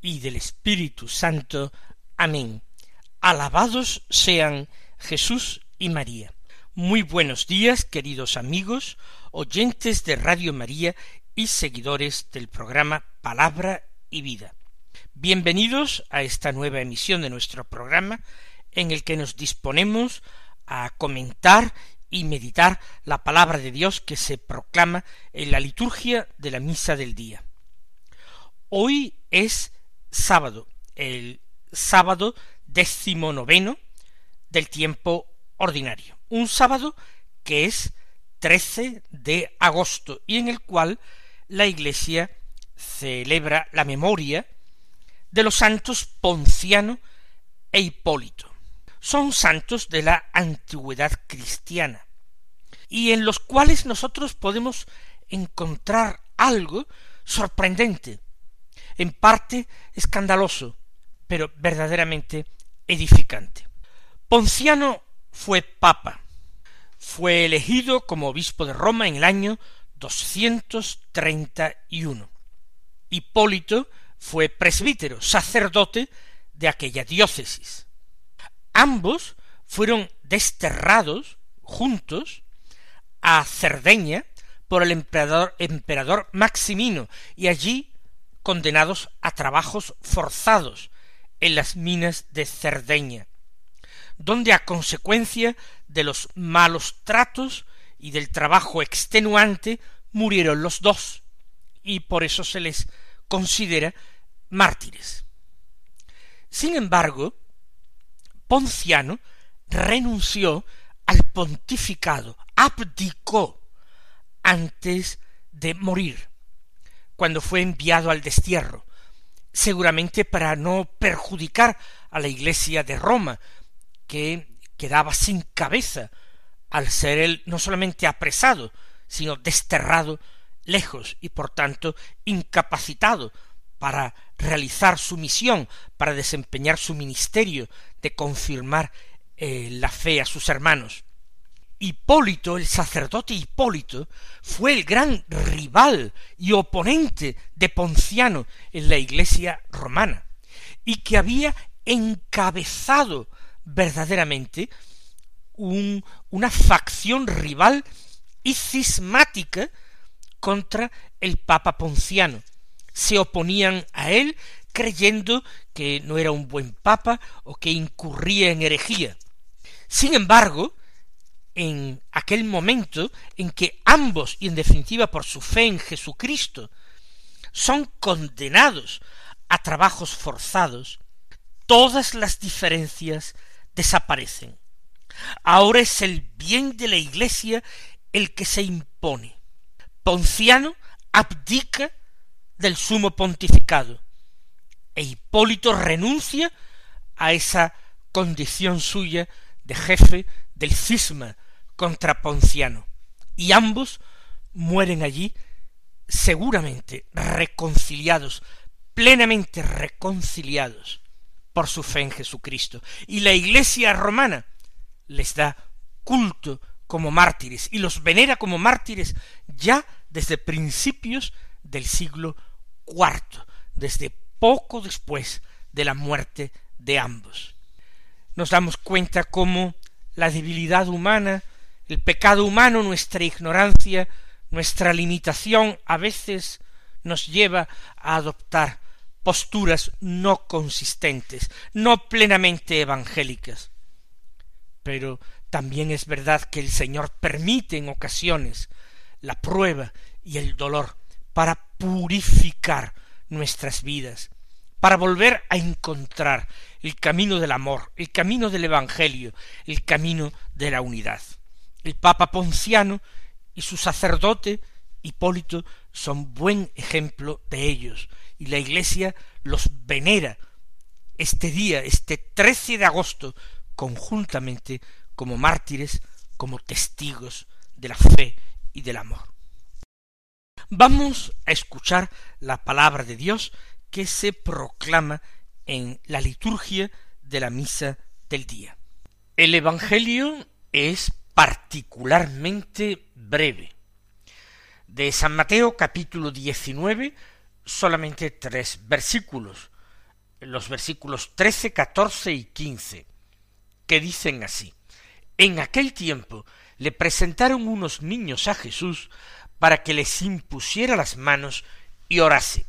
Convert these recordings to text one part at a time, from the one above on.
y del Espíritu Santo. Amén. Alabados sean Jesús y María. Muy buenos días, queridos amigos, oyentes de Radio María y seguidores del programa Palabra y Vida. Bienvenidos a esta nueva emisión de nuestro programa en el que nos disponemos a comentar y meditar la palabra de Dios que se proclama en la liturgia de la misa del día. Hoy es sábado, el sábado décimo noveno del tiempo ordinario, un sábado que es 13 de agosto y en el cual la Iglesia celebra la memoria de los santos Ponciano e Hipólito. Son santos de la antigüedad cristiana y en los cuales nosotros podemos encontrar algo sorprendente, en parte escandaloso, pero verdaderamente edificante. Ponciano fue papa, fue elegido como obispo de Roma en el año 231. Hipólito fue presbítero, sacerdote de aquella diócesis. Ambos fueron desterrados juntos a Cerdeña por el emperador, emperador Maximino y allí condenados a trabajos forzados en las minas de Cerdeña, donde a consecuencia de los malos tratos y del trabajo extenuante murieron los dos, y por eso se les considera mártires. Sin embargo, Ponciano renunció al pontificado, abdicó antes de morir, cuando fue enviado al destierro, seguramente para no perjudicar a la Iglesia de Roma, que quedaba sin cabeza al ser él no solamente apresado, sino desterrado lejos y por tanto incapacitado para realizar su misión, para desempeñar su ministerio de confirmar eh, la fe a sus hermanos. Hipólito, el sacerdote Hipólito, fue el gran rival y oponente de Ponciano en la iglesia romana, y que había encabezado verdaderamente una facción rival y cismática contra el Papa Ponciano, se oponían a él creyendo que no era un buen papa o que incurría en herejía. Sin embargo, en aquel momento en que ambos, y en definitiva por su fe en Jesucristo, son condenados a trabajos forzados, todas las diferencias desaparecen. Ahora es el bien de la Iglesia el que se impone. Ponciano abdica del sumo pontificado. E Hipólito renuncia a esa condición suya de jefe del cisma contra Ponciano. Y ambos mueren allí seguramente reconciliados, plenamente reconciliados por su fe en Jesucristo. Y la Iglesia romana les da culto como mártires y los venera como mártires ya desde principios del siglo cuarto, desde poco después de la muerte de ambos. Nos damos cuenta cómo la debilidad humana, el pecado humano, nuestra ignorancia, nuestra limitación a veces nos lleva a adoptar posturas no consistentes, no plenamente evangélicas. Pero también es verdad que el Señor permite en ocasiones la prueba y el dolor para purificar nuestras vidas, para volver a encontrar el camino del amor, el camino del Evangelio, el camino de la unidad. El Papa Ponciano y su sacerdote Hipólito son buen ejemplo de ellos, y la Iglesia los venera este día, este 13 de agosto, conjuntamente como mártires, como testigos de la fe y del amor. Vamos a escuchar la palabra de Dios que se proclama en la liturgia de la misa del día. El Evangelio es particularmente breve. De San Mateo capítulo 19, solamente tres versículos, los versículos 13, 14 y 15, que dicen así. En aquel tiempo le presentaron unos niños a Jesús para que les impusiera las manos y orase.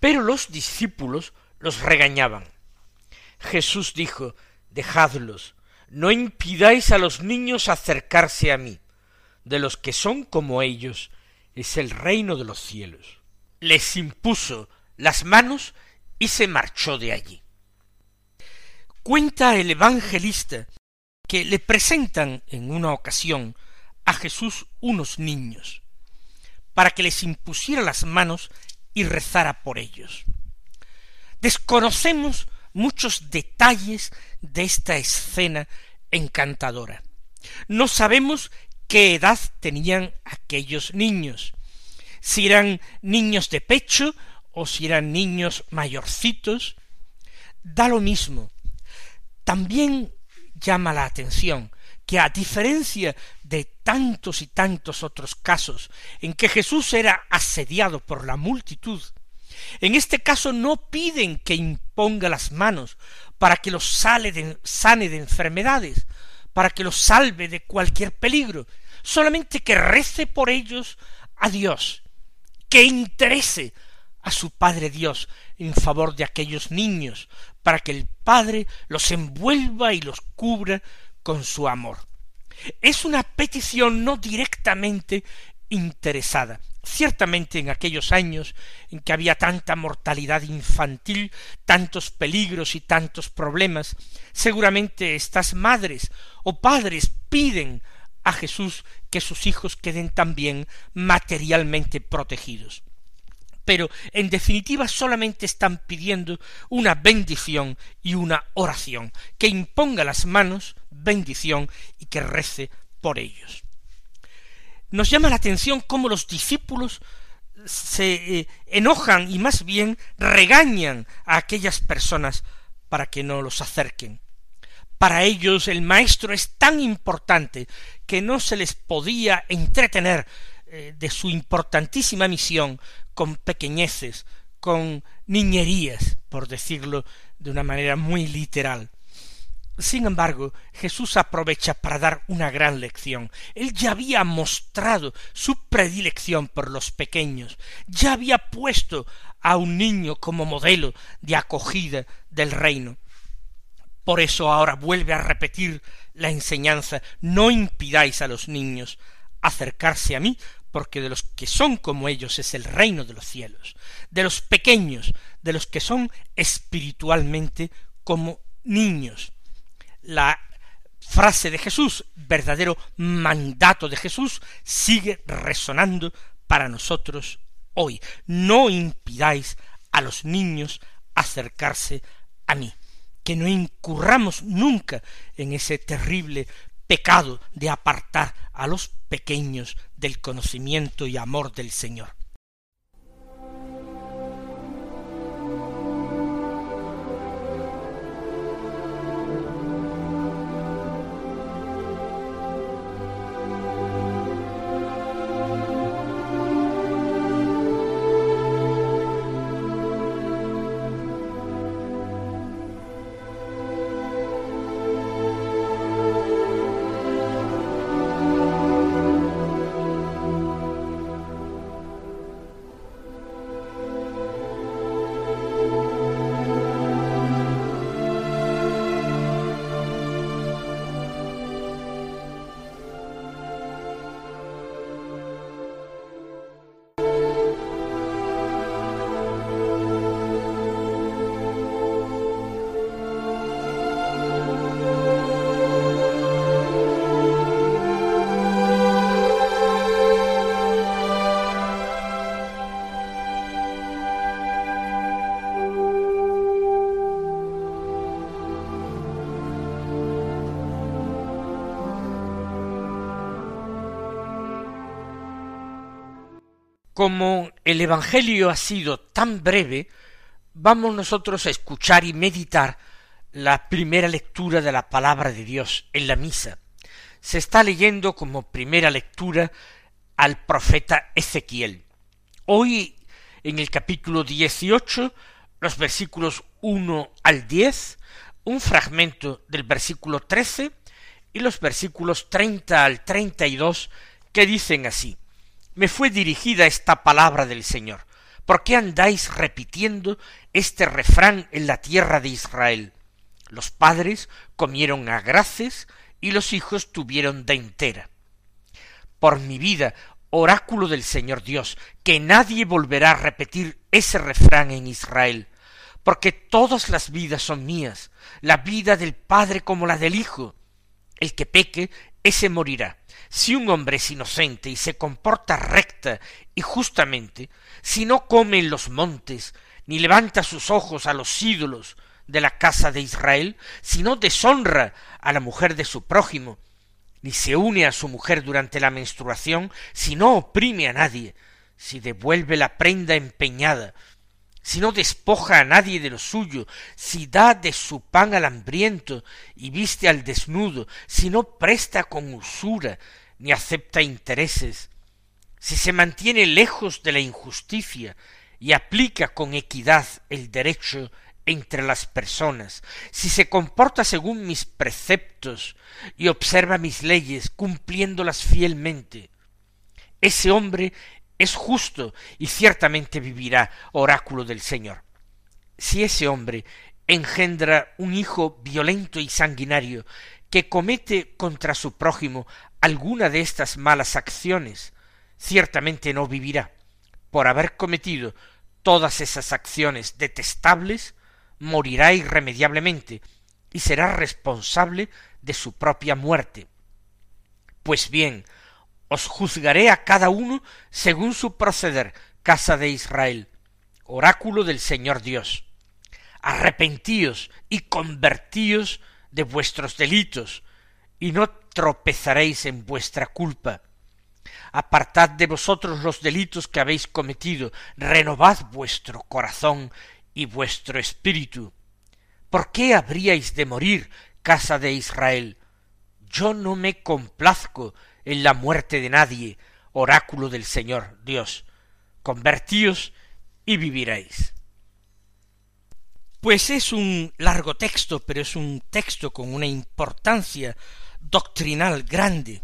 Pero los discípulos los regañaban. Jesús dijo, Dejadlos, no impidáis a los niños acercarse a mí. De los que son como ellos es el reino de los cielos. Les impuso las manos y se marchó de allí. Cuenta el evangelista que le presentan en una ocasión a Jesús unos niños, para que les impusiera las manos y rezara por ellos. Desconocemos muchos detalles de esta escena encantadora. No sabemos qué edad tenían aquellos niños, si eran niños de pecho o si eran niños mayorcitos, da lo mismo. También llama la atención que a diferencia de tantos y tantos otros casos en que Jesús era asediado por la multitud, en este caso no piden que imponga las manos para que los sane de enfermedades, para que los salve de cualquier peligro, solamente que rece por ellos a Dios, que interese a su Padre Dios en favor de aquellos niños, para que el Padre los envuelva y los cubra con su amor. Es una petición no directamente interesada. Ciertamente en aquellos años en que había tanta mortalidad infantil, tantos peligros y tantos problemas, seguramente estas madres o padres piden a Jesús que sus hijos queden también materialmente protegidos pero en definitiva solamente están pidiendo una bendición y una oración, que imponga las manos, bendición, y que rece por ellos. Nos llama la atención cómo los discípulos se eh, enojan y más bien regañan a aquellas personas para que no los acerquen. Para ellos el maestro es tan importante que no se les podía entretener eh, de su importantísima misión con pequeñeces, con niñerías, por decirlo de una manera muy literal. Sin embargo, Jesús aprovecha para dar una gran lección. Él ya había mostrado su predilección por los pequeños, ya había puesto a un niño como modelo de acogida del reino. Por eso ahora vuelve a repetir la enseñanza no impidáis a los niños acercarse a mí, porque de los que son como ellos es el reino de los cielos, de los pequeños, de los que son espiritualmente como niños. La frase de Jesús, verdadero mandato de Jesús, sigue resonando para nosotros hoy. No impidáis a los niños acercarse a mí, que no incurramos nunca en ese terrible pecado de apartar a los pequeños del conocimiento y amor del Señor. Como el Evangelio ha sido tan breve, vamos nosotros a escuchar y meditar la primera lectura de la palabra de Dios en la misa. Se está leyendo como primera lectura al profeta Ezequiel. Hoy, en el capítulo dieciocho, los versículos uno al diez, un fragmento del versículo trece y los versículos treinta al treinta y dos que dicen así me fue dirigida esta palabra del Señor. ¿Por qué andáis repitiendo este refrán en la tierra de Israel? Los padres comieron a graces y los hijos tuvieron de entera. Por mi vida, oráculo del Señor Dios, que nadie volverá a repetir ese refrán en Israel, porque todas las vidas son mías, la vida del Padre como la del Hijo. El que peque, ese morirá. Si un hombre es inocente y se comporta recta y justamente, si no come en los montes, ni levanta sus ojos a los ídolos de la casa de Israel, si no deshonra a la mujer de su prójimo, ni se une a su mujer durante la menstruación, si no oprime a nadie, si devuelve la prenda empeñada, si no despoja a nadie de lo suyo, si da de su pan al hambriento y viste al desnudo, si no presta con usura, ni acepta intereses, si se mantiene lejos de la injusticia y aplica con equidad el derecho entre las personas, si se comporta según mis preceptos y observa mis leyes cumpliéndolas fielmente, ese hombre es justo y ciertamente vivirá, oráculo del Señor. Si ese hombre engendra un hijo violento y sanguinario que comete contra su prójimo alguna de estas malas acciones, ciertamente no vivirá. Por haber cometido todas esas acciones detestables, morirá irremediablemente y será responsable de su propia muerte. Pues bien, os juzgaré a cada uno según su proceder, casa de Israel, oráculo del Señor Dios. Arrepentíos y convertíos de vuestros delitos, y no tropezaréis en vuestra culpa. Apartad de vosotros los delitos que habéis cometido, renovad vuestro corazón y vuestro espíritu. ¿Por qué habríais de morir, casa de Israel? Yo no me complazco en la muerte de nadie, oráculo del Señor Dios. Convertíos y viviréis. Pues es un largo texto, pero es un texto con una importancia doctrinal grande.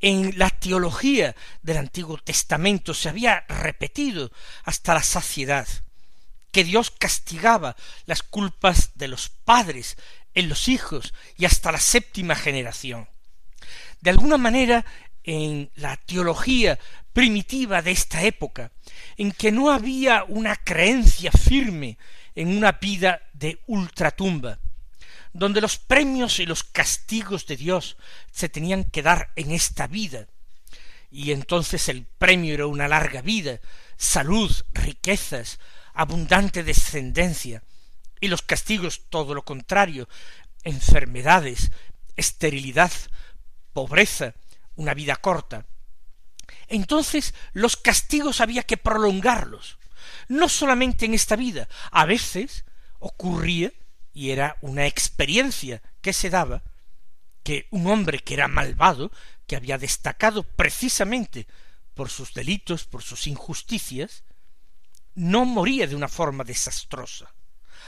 En la teología del Antiguo Testamento se había repetido hasta la saciedad que Dios castigaba las culpas de los padres en los hijos y hasta la séptima generación. De alguna manera, en la teología primitiva de esta época, en que no había una creencia firme en una vida de ultratumba, donde los premios y los castigos de Dios se tenían que dar en esta vida, y entonces el premio era una larga vida, salud, riquezas, abundante descendencia, y los castigos todo lo contrario, enfermedades, esterilidad, pobreza, una vida corta. Entonces los castigos había que prolongarlos, no solamente en esta vida, a veces ocurría y era una experiencia que se daba, que un hombre que era malvado, que había destacado precisamente por sus delitos, por sus injusticias, no moría de una forma desastrosa.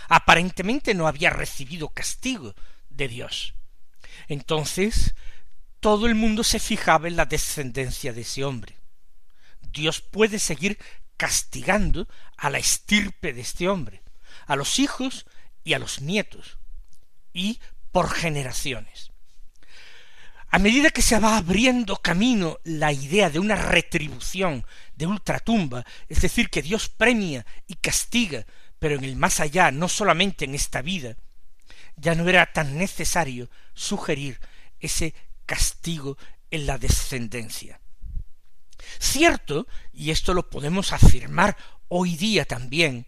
Aparentemente no había recibido castigo de Dios. Entonces todo el mundo se fijaba en la descendencia de ese hombre. Dios puede seguir castigando a la estirpe de este hombre, a los hijos y a los nietos, y por generaciones. A medida que se va abriendo camino la idea de una retribución de ultratumba, es decir, que Dios premia y castiga, pero en el más allá, no solamente en esta vida, ya no era tan necesario sugerir ese castigo en la descendencia. Cierto, y esto lo podemos afirmar hoy día también,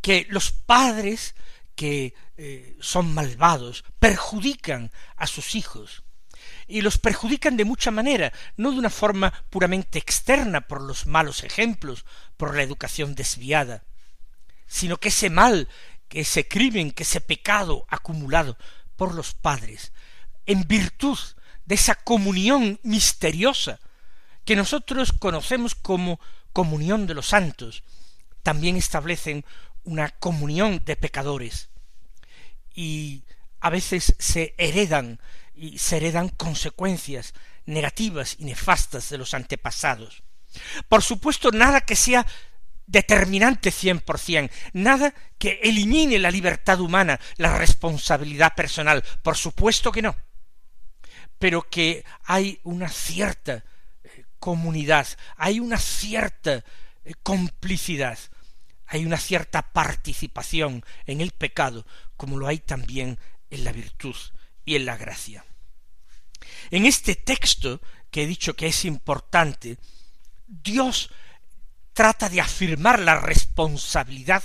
que los padres que eh, son malvados, perjudican a sus hijos. y los perjudican de mucha manera, no de una forma puramente externa por los malos ejemplos, por la educación desviada, sino que ese mal, que ese crimen, que ese pecado acumulado por los padres, en virtud de esa comunión misteriosa que nosotros conocemos como comunión de los santos, también establecen una comunión de pecadores y a veces se heredan y se heredan consecuencias negativas y nefastas de los antepasados. Por supuesto, nada que sea determinante cien por cien, nada que elimine la libertad humana, la responsabilidad personal, por supuesto que no, pero que hay una cierta comunidad, hay una cierta eh, complicidad, hay una cierta participación en el pecado, como lo hay también en la virtud y en la gracia. En este texto que he dicho que es importante, Dios trata de afirmar la responsabilidad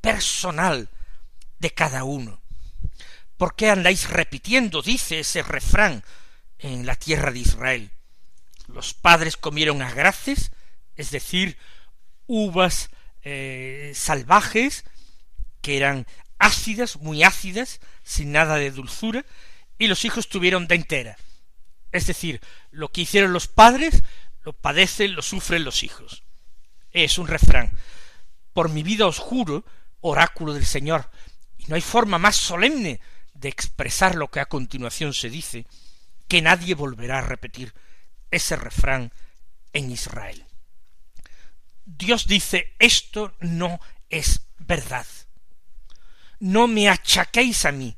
personal de cada uno. ¿Por qué andáis repitiendo, dice ese refrán, en la tierra de Israel? Los padres comieron agraces, es decir, uvas eh, salvajes, que eran ácidas, muy ácidas, sin nada de dulzura, y los hijos tuvieron de entera. Es decir, lo que hicieron los padres, lo padecen, lo sufren los hijos. Es un refrán. Por mi vida os juro, oráculo del Señor, y no hay forma más solemne de expresar lo que a continuación se dice, que nadie volverá a repetir ese refrán en Israel. Dios dice, esto no es verdad. No me achaquéis a mí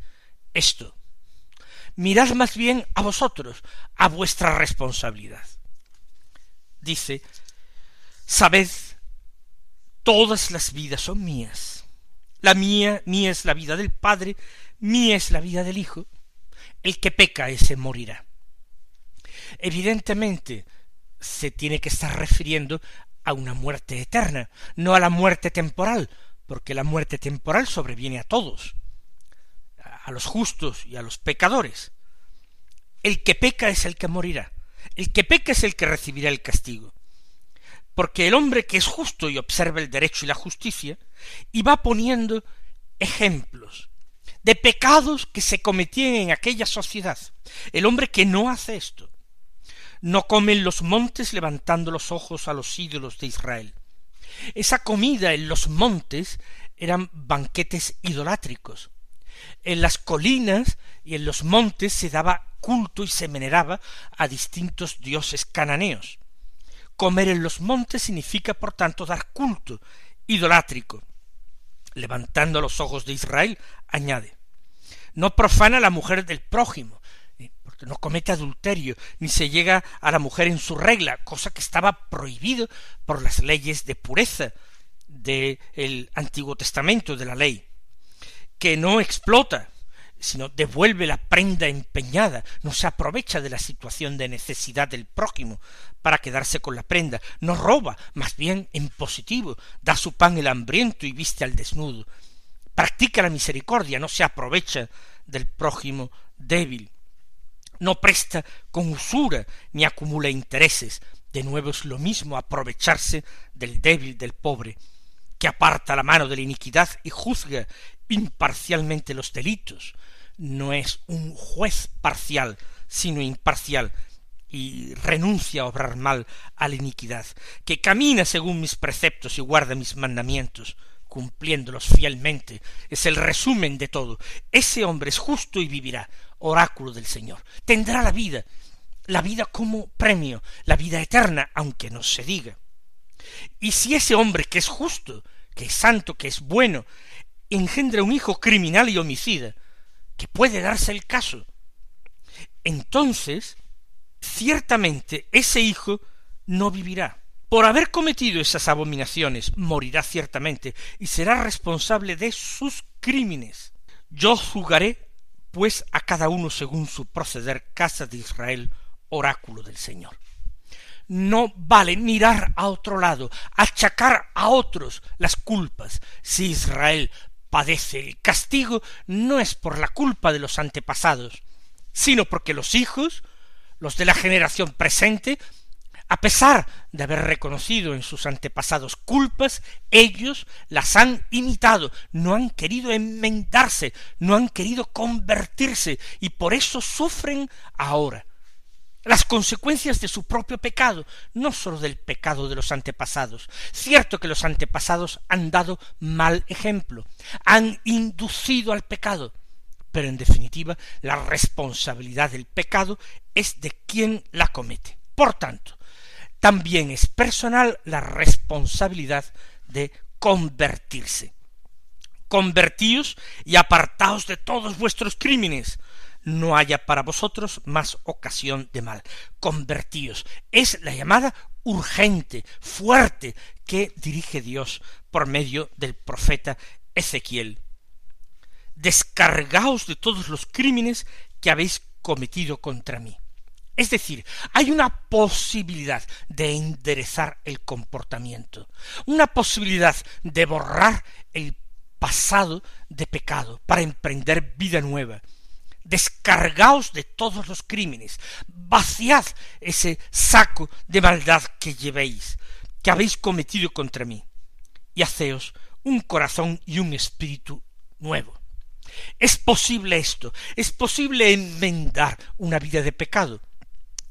esto. Mirad más bien a vosotros, a vuestra responsabilidad. Dice, sabed, todas las vidas son mías. La mía, mía es la vida del Padre, mía es la vida del Hijo. El que peca ese morirá. Evidentemente, se tiene que estar refiriendo a una muerte eterna, no a la muerte temporal, porque la muerte temporal sobreviene a todos, a los justos y a los pecadores. El que peca es el que morirá, el que peca es el que recibirá el castigo. Porque el hombre que es justo y observa el derecho y la justicia, y va poniendo ejemplos de pecados que se cometían en aquella sociedad. El hombre que no hace esto, no come en los montes levantando los ojos a los ídolos de Israel. Esa comida en los montes eran banquetes idolátricos. En las colinas y en los montes se daba culto y se veneraba a distintos dioses cananeos. Comer en los montes significa, por tanto, dar culto idolátrico. Levantando los ojos de Israel, añade, no profana la mujer del prójimo, no comete adulterio, ni se llega a la mujer en su regla, cosa que estaba prohibido por las leyes de pureza del Antiguo Testamento, de la ley, que no explota, sino devuelve la prenda empeñada, no se aprovecha de la situación de necesidad del prójimo para quedarse con la prenda, no roba, más bien en positivo, da su pan el hambriento y viste al desnudo, practica la misericordia, no se aprovecha del prójimo débil, no presta con usura ni acumula intereses. De nuevo es lo mismo aprovecharse del débil, del pobre, que aparta la mano de la iniquidad y juzga imparcialmente los delitos. No es un juez parcial, sino imparcial, y renuncia a obrar mal a la iniquidad, que camina según mis preceptos y guarda mis mandamientos, cumpliéndolos fielmente. Es el resumen de todo. Ese hombre es justo y vivirá, oráculo del Señor. Tendrá la vida, la vida como premio, la vida eterna, aunque no se diga. Y si ese hombre que es justo, que es santo, que es bueno, engendra un hijo criminal y homicida, que puede darse el caso, entonces ciertamente ese hijo no vivirá. Por haber cometido esas abominaciones, morirá ciertamente y será responsable de sus crímenes. Yo juzgaré pues a cada uno según su proceder, casa de Israel, oráculo del Señor. No vale mirar a otro lado, achacar a otros las culpas. Si Israel padece el castigo, no es por la culpa de los antepasados, sino porque los hijos Los de la generación presente, a pesar de haber reconocido en sus antepasados culpas, ellos las han imitado, no han querido enmendarse, no han querido convertirse, y por eso sufren ahora las consecuencias de su propio pecado, no sólo del pecado de los antepasados. Cierto que los antepasados han dado mal ejemplo, han inducido al pecado, pero en definitiva la responsabilidad del pecado es de quien la comete. Por tanto, también es personal la responsabilidad de convertirse. Convertíos y apartaos de todos vuestros crímenes, no haya para vosotros más ocasión de mal. Convertíos. Es la llamada urgente, fuerte, que dirige Dios por medio del profeta Ezequiel. Descargaos de todos los crímenes que habéis cometido contra mí. Es decir, hay una posibilidad de enderezar el comportamiento, una posibilidad de borrar el pasado de pecado para emprender vida nueva, descargaos de todos los crímenes, vaciad ese saco de maldad que llevéis, que habéis cometido contra mí, y haceos un corazón y un espíritu nuevo. ¿Es posible esto? ¿Es posible enmendar una vida de pecado?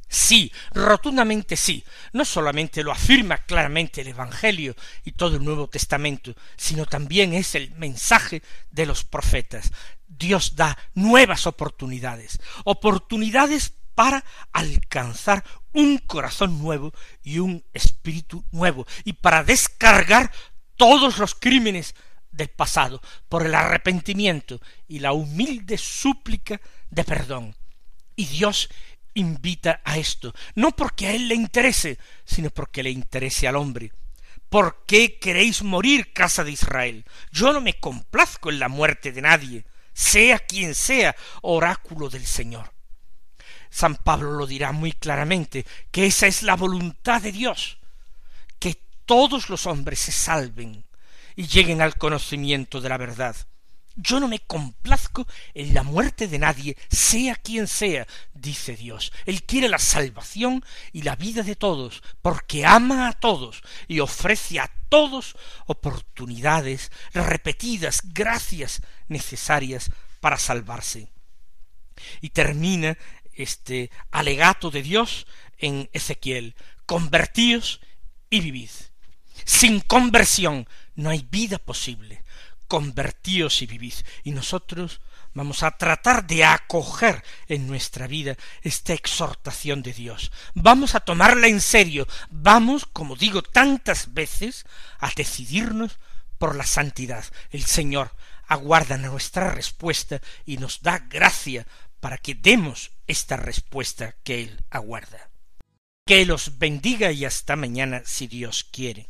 Sí, rotundamente sí. No solamente lo afirma claramente el Evangelio y todo el Nuevo Testamento, sino también es el mensaje de los profetas. Dios da nuevas oportunidades, oportunidades para alcanzar un corazón nuevo y un espíritu nuevo, y para descargar todos los crímenes del pasado por el arrepentimiento y la humilde súplica de perdón. Y Dios invita a esto, no porque a él le interese, sino porque le interese al hombre. ¿Por qué queréis morir, casa de Israel? Yo no me complazco en la muerte de nadie, sea quien sea, oráculo del Señor. San Pablo lo dirá muy claramente, que esa es la voluntad de Dios, que todos los hombres se salven y lleguen al conocimiento de la verdad. Yo no me complazco en la muerte de nadie, sea quien sea, dice Dios. Él quiere la salvación y la vida de todos, porque ama a todos y ofrece a todos oportunidades repetidas, gracias necesarias para salvarse. Y termina este alegato de Dios en Ezequiel, convertíos y vivid. Sin conversión no hay vida posible convertíos y vivid. Y nosotros vamos a tratar de acoger en nuestra vida esta exhortación de Dios. Vamos a tomarla en serio. Vamos, como digo tantas veces, a decidirnos por la santidad. El Señor aguarda nuestra respuesta y nos da gracia para que demos esta respuesta que Él aguarda. Que los bendiga y hasta mañana si Dios quiere.